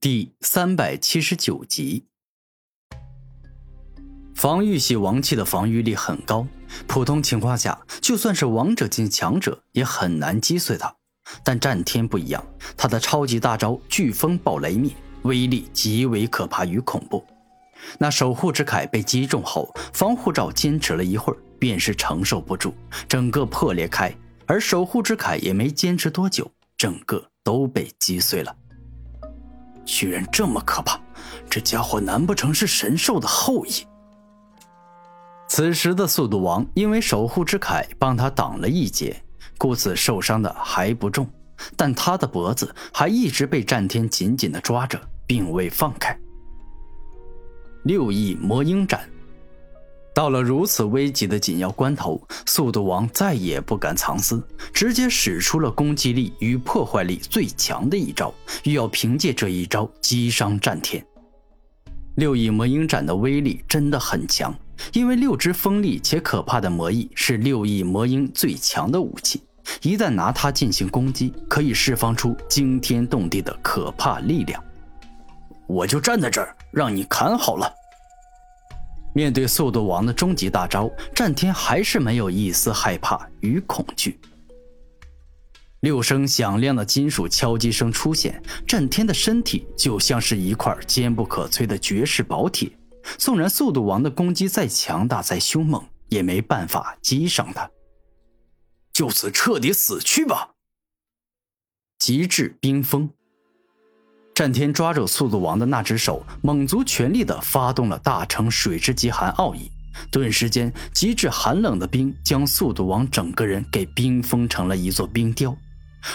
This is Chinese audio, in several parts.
第三百七十九集，防御系王器的防御力很高，普通情况下，就算是王者境强者也很难击碎它。但战天不一样，他的超级大招飓风暴雷灭，威力极为可怕与恐怖。那守护之铠被击中后，防护罩坚持了一会儿，便是承受不住，整个破裂开。而守护之铠也没坚持多久，整个都被击碎了。居然这么可怕！这家伙难不成是神兽的后裔？此时的速度王因为守护之铠帮他挡了一劫，故此受伤的还不重，但他的脖子还一直被战天紧紧的抓着，并未放开。六翼魔鹰斩。到了如此危急的紧要关头，速度王再也不敢藏私，直接使出了攻击力与破坏力最强的一招，欲要凭借这一招击伤战天。六翼魔鹰斩的威力真的很强，因为六只锋利且可怕的魔翼是六翼魔鹰最强的武器，一旦拿它进行攻击，可以释放出惊天动地的可怕力量。我就站在这儿，让你砍好了。面对速度王的终极大招，战天还是没有一丝害怕与恐惧。六声响亮的金属敲击声出现，战天的身体就像是一块坚不可摧的绝世宝铁，纵然速度王的攻击再强大再凶猛，也没办法击伤他。就此彻底死去吧！极致冰封。战天抓住速度王的那只手，猛足全力地发动了大成水之极寒奥义，顿时间，极致寒冷的冰将速度王整个人给冰封成了一座冰雕。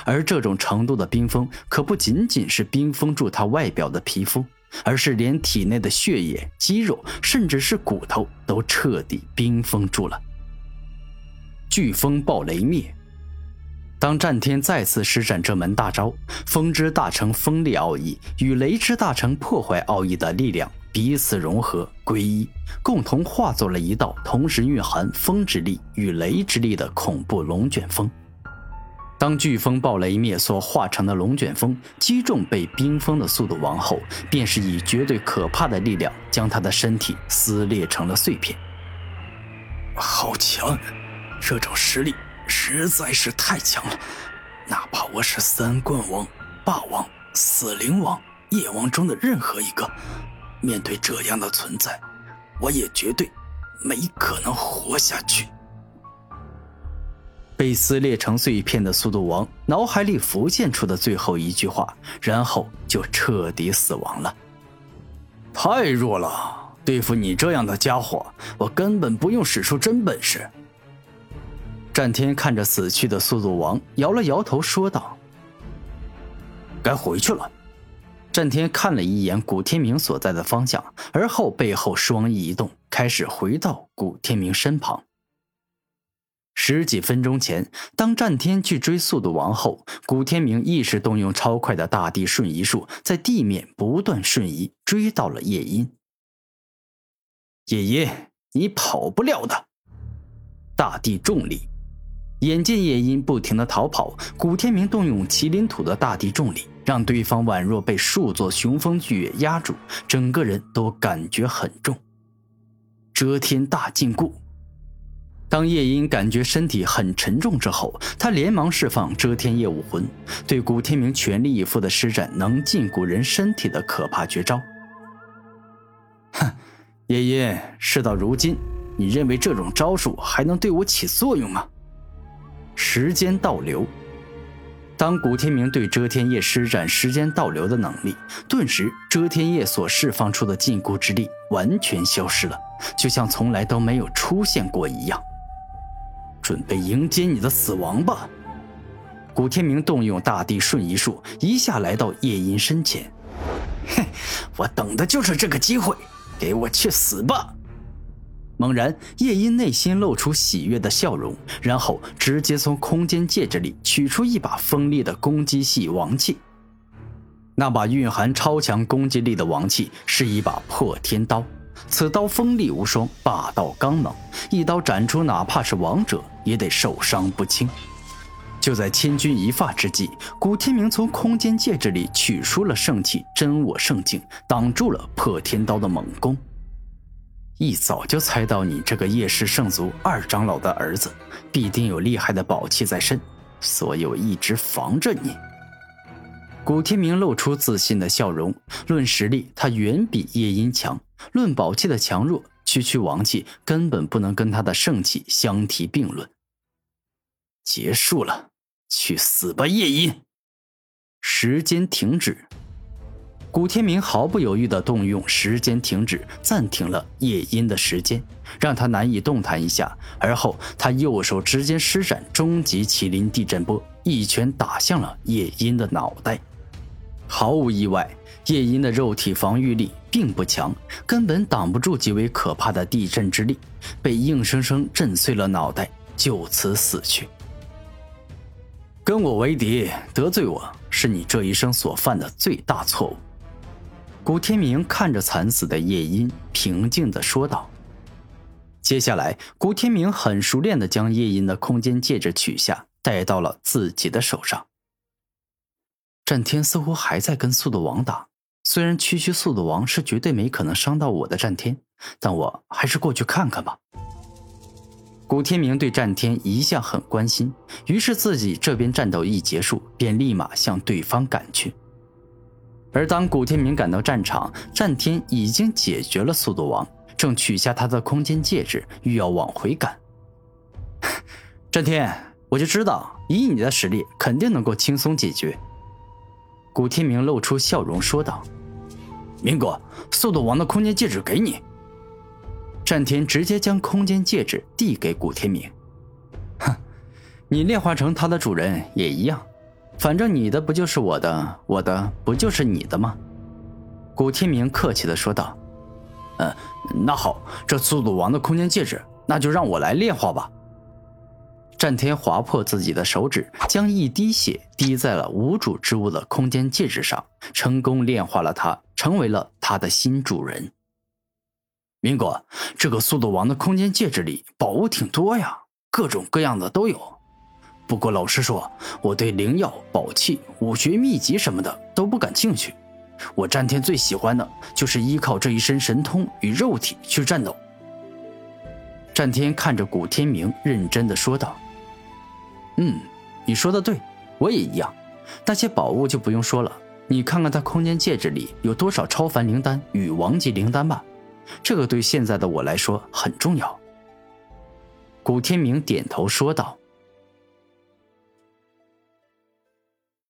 而这种程度的冰封，可不仅仅是冰封住他外表的皮肤，而是连体内的血液、肌肉，甚至是骨头都彻底冰封住了。飓风暴雷灭。当战天再次施展这门大招，风之大成风力奥义与雷之大成破坏奥义的力量彼此融合归一，共同化作了一道同时蕴含风之力与雷之力的恐怖龙卷风。当飓风暴雷灭所化成的龙卷风击中被冰封的速度王后，便是以绝对可怕的力量将他的身体撕裂成了碎片。好强，这种实力！实在是太强了，哪怕我是三冠王、霸王、死灵王、夜王中的任何一个，面对这样的存在，我也绝对没可能活下去。被撕裂成碎片的速度王脑海里浮现出的最后一句话，然后就彻底死亡了。太弱了，对付你这样的家伙，我根本不用使出真本事。战天看着死去的速度王，摇了摇头，说道：“该回去了。”战天看了一眼古天明所在的方向，而后背后双翼一动，开始回到古天明身旁。十几分钟前，当战天去追速度王后，古天明意识动用超快的大地瞬移术，在地面不断瞬移，追到了夜莺。夜莺，你跑不了的！大地重力。眼见夜莺不停的逃跑，古天明动用麒麟土的大地重力，让对方宛若被数座雄风巨岳压住，整个人都感觉很重。遮天大禁锢。当夜莺感觉身体很沉重之后，他连忙释放遮天夜武魂，对古天明全力以赴的施展能禁锢人身体的可怕绝招。哼，夜莺，事到如今，你认为这种招数还能对我起作用吗？时间倒流。当古天明对遮天夜施展时间倒流的能力，顿时遮天夜所释放出的禁锢之力完全消失了，就像从来都没有出现过一样。准备迎接你的死亡吧！古天明动用大地瞬移术，一下来到夜莺身前。嘿，我等的就是这个机会，给我去死吧！猛然，夜莺内心露出喜悦的笑容，然后直接从空间戒指里取出一把锋利的攻击系王器。那把蕴含超强攻击力的王器是一把破天刀，此刀锋利无双，霸道刚猛，一刀斩出哪怕是王者也得受伤不轻。就在千钧一发之际，古天明从空间戒指里取出了圣器真我圣境，挡住了破天刀的猛攻。一早就猜到你这个叶氏圣族二长老的儿子必定有厉害的宝器在身，所以我一直防着你。古天明露出自信的笑容。论实力，他远比叶音强；论宝器的强弱，区区王器根本不能跟他的圣器相提并论。结束了。去死吧，夜莺！时间停止。古天明毫不犹豫地动用时间停止，暂停了夜莺的时间，让他难以动弹一下。而后，他右手直接施展终极麒麟地震波，一拳打向了夜莺的脑袋。毫无意外，夜莺的肉体防御力并不强，根本挡不住极为可怕的地震之力，被硬生生震碎了脑袋，就此死去。跟我为敌，得罪我是你这一生所犯的最大错误。古天明看着惨死的夜莺，平静的说道。接下来，古天明很熟练的将夜莺的空间戒指取下，戴到了自己的手上。战天似乎还在跟速度王打，虽然区区速度王是绝对没可能伤到我的战天，但我还是过去看看吧。古天明对战天一向很关心，于是自己这边战斗一结束，便立马向对方赶去。而当古天明赶到战场，战天已经解决了速度王，正取下他的空间戒指，欲要往回赶。战天，我就知道，以你的实力，肯定能够轻松解决。古天明露出笑容说道：“明哥，速度王的空间戒指给你。”战天直接将空间戒指递给古天明，哼，你炼化成他的主人也一样，反正你的不就是我的，我的不就是你的吗？古天明客气的说道。嗯，那好，这速度王的空间戒指，那就让我来炼化吧。战天划破自己的手指，将一滴血滴在了无主之物的空间戒指上，成功炼化了它，成为了他的新主人。明哥，这个速度王的空间戒指里宝物挺多呀，各种各样的都有。不过老实说，我对灵药、宝器、武学秘籍什么的都不感兴趣。我战天最喜欢的就是依靠这一身神通与肉体去战斗。战天看着古天明，认真的说道：“嗯，你说的对，我也一样。那些宝物就不用说了，你看看他空间戒指里有多少超凡灵丹与王级灵丹吧。”这个对现在的我来说很重要。古天明点头说道。